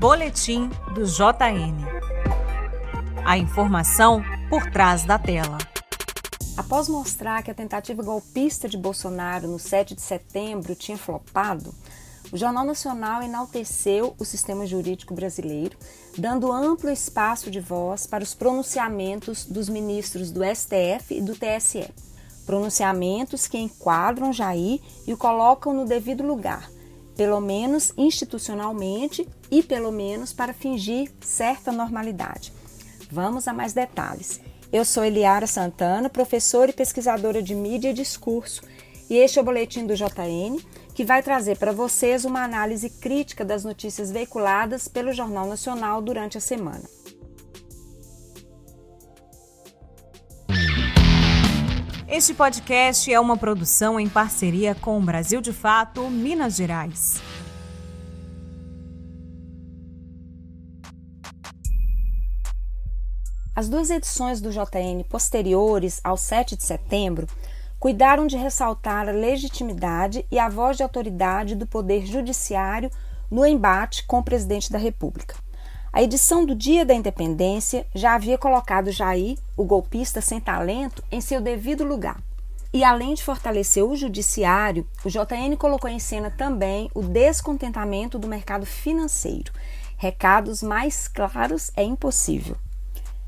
Boletim do JN. A informação por trás da tela. Após mostrar que a tentativa golpista de Bolsonaro no 7 de setembro tinha flopado, o Jornal Nacional enalteceu o sistema jurídico brasileiro, dando amplo espaço de voz para os pronunciamentos dos ministros do STF e do TSE. Pronunciamentos que enquadram Jair e o colocam no devido lugar, pelo menos institucionalmente e pelo menos para fingir certa normalidade. Vamos a mais detalhes. Eu sou Eliara Santana, professora e pesquisadora de mídia e discurso, e este é o boletim do JN, que vai trazer para vocês uma análise crítica das notícias veiculadas pelo Jornal Nacional durante a semana. Este podcast é uma produção em parceria com o Brasil de Fato, Minas Gerais. As duas edições do JN posteriores ao 7 de setembro cuidaram de ressaltar a legitimidade e a voz de autoridade do Poder Judiciário no embate com o presidente da República. A edição do Dia da Independência já havia colocado Jair, o golpista sem talento, em seu devido lugar. E além de fortalecer o judiciário, o JN colocou em cena também o descontentamento do mercado financeiro. Recados mais claros é impossível.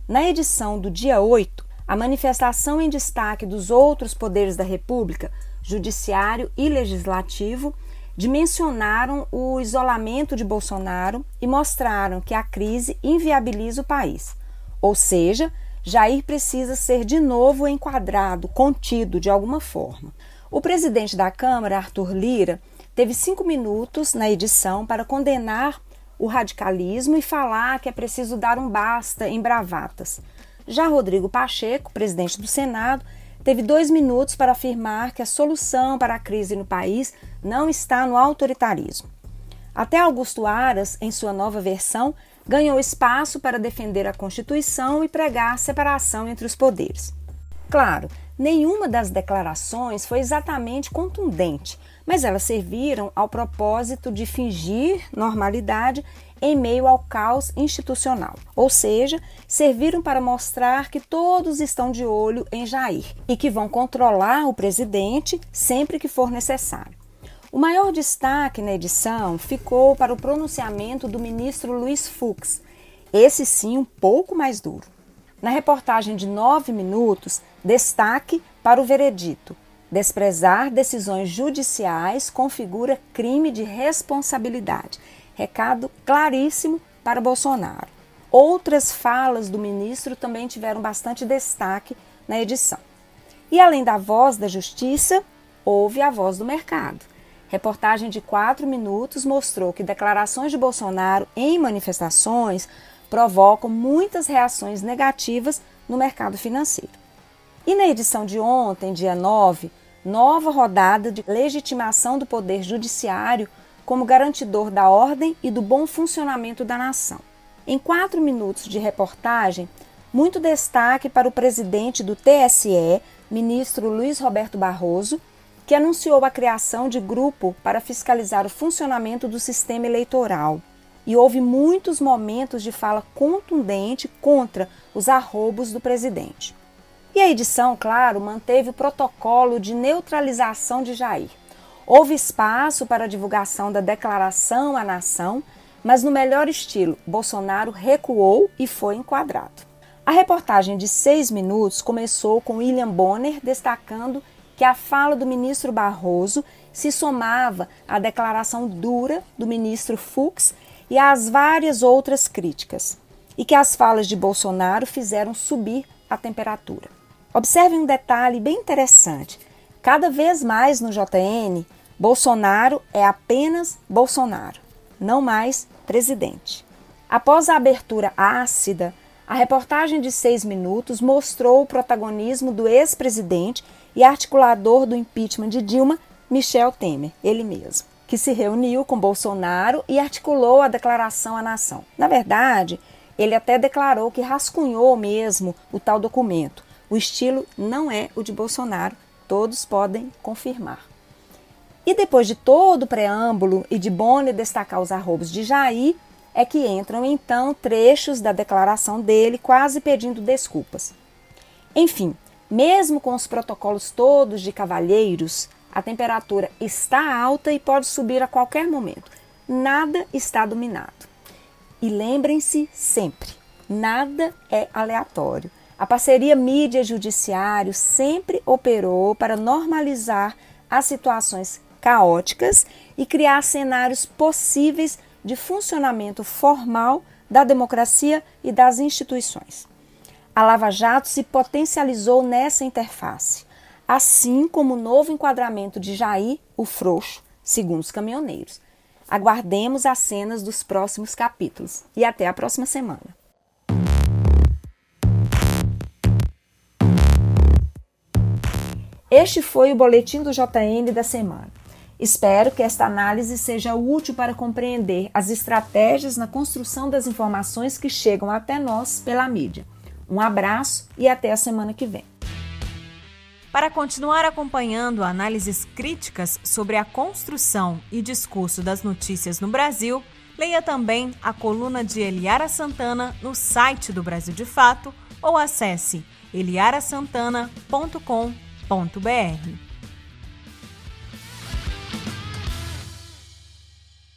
Na edição do dia 8, a manifestação em destaque dos outros poderes da República, Judiciário e Legislativo, dimensionaram o isolamento de Bolsonaro e mostraram que a crise inviabiliza o país. Ou seja, Jair precisa ser de novo enquadrado, contido de alguma forma. O presidente da Câmara, Arthur Lira, teve cinco minutos na edição para condenar o radicalismo e falar que é preciso dar um basta em bravatas. Já Rodrigo Pacheco, presidente do Senado, teve dois minutos para afirmar que a solução para a crise no país não está no autoritarismo. Até Augusto Aras, em sua nova versão, ganhou espaço para defender a Constituição e pregar separação entre os poderes. Claro, nenhuma das declarações foi exatamente contundente, mas elas serviram ao propósito de fingir normalidade em meio ao caos institucional. Ou seja, serviram para mostrar que todos estão de olho em Jair e que vão controlar o presidente sempre que for necessário. O maior destaque na edição ficou para o pronunciamento do ministro Luiz Fux, esse sim um pouco mais duro. Na reportagem de nove minutos, destaque para o veredito. Desprezar decisões judiciais configura crime de responsabilidade. Recado claríssimo para Bolsonaro. Outras falas do ministro também tiveram bastante destaque na edição. E além da voz da justiça, houve a voz do mercado. Reportagem de quatro minutos mostrou que declarações de Bolsonaro em manifestações provocam muitas reações negativas no mercado financeiro. E na edição de ontem, dia 9, nova rodada de legitimação do Poder Judiciário como garantidor da ordem e do bom funcionamento da nação. Em quatro minutos de reportagem, muito destaque para o presidente do TSE, ministro Luiz Roberto Barroso, que anunciou a criação de grupo para fiscalizar o funcionamento do sistema eleitoral e houve muitos momentos de fala contundente contra os arrobos do presidente. E a edição, claro, manteve o protocolo de neutralização de Jair. Houve espaço para a divulgação da declaração à nação, mas no melhor estilo, Bolsonaro recuou e foi enquadrado. A reportagem de seis minutos começou com William Bonner destacando que a fala do ministro Barroso se somava à declaração dura do ministro Fux e às várias outras críticas, e que as falas de Bolsonaro fizeram subir a temperatura. Observe um detalhe bem interessante. Cada vez mais no JN, Bolsonaro é apenas Bolsonaro, não mais presidente. Após a abertura ácida, a reportagem de seis minutos mostrou o protagonismo do ex-presidente e articulador do impeachment de Dilma, Michel Temer, ele mesmo que se reuniu com Bolsonaro e articulou a declaração à nação. Na verdade, ele até declarou que rascunhou mesmo o tal documento. O estilo não é o de Bolsonaro, todos podem confirmar. E depois de todo o preâmbulo e de Bonner destacar os arrobos de Jair, é que entram então trechos da declaração dele quase pedindo desculpas. Enfim, mesmo com os protocolos todos de cavalheiros, a temperatura está alta e pode subir a qualquer momento. Nada está dominado. E lembrem-se sempre: nada é aleatório. A parceria mídia-judiciário sempre operou para normalizar as situações caóticas e criar cenários possíveis de funcionamento formal da democracia e das instituições. A Lava Jato se potencializou nessa interface, assim como o novo enquadramento de Jair, o frouxo, segundo os caminhoneiros. Aguardemos as cenas dos próximos capítulos e até a próxima semana. Este foi o boletim do JN da semana. Espero que esta análise seja útil para compreender as estratégias na construção das informações que chegam até nós pela mídia. Um abraço e até a semana que vem. Para continuar acompanhando análises críticas sobre a construção e discurso das notícias no Brasil, leia também a coluna de Eliara Santana no site do Brasil de Fato ou acesse eliarasantana.com.br.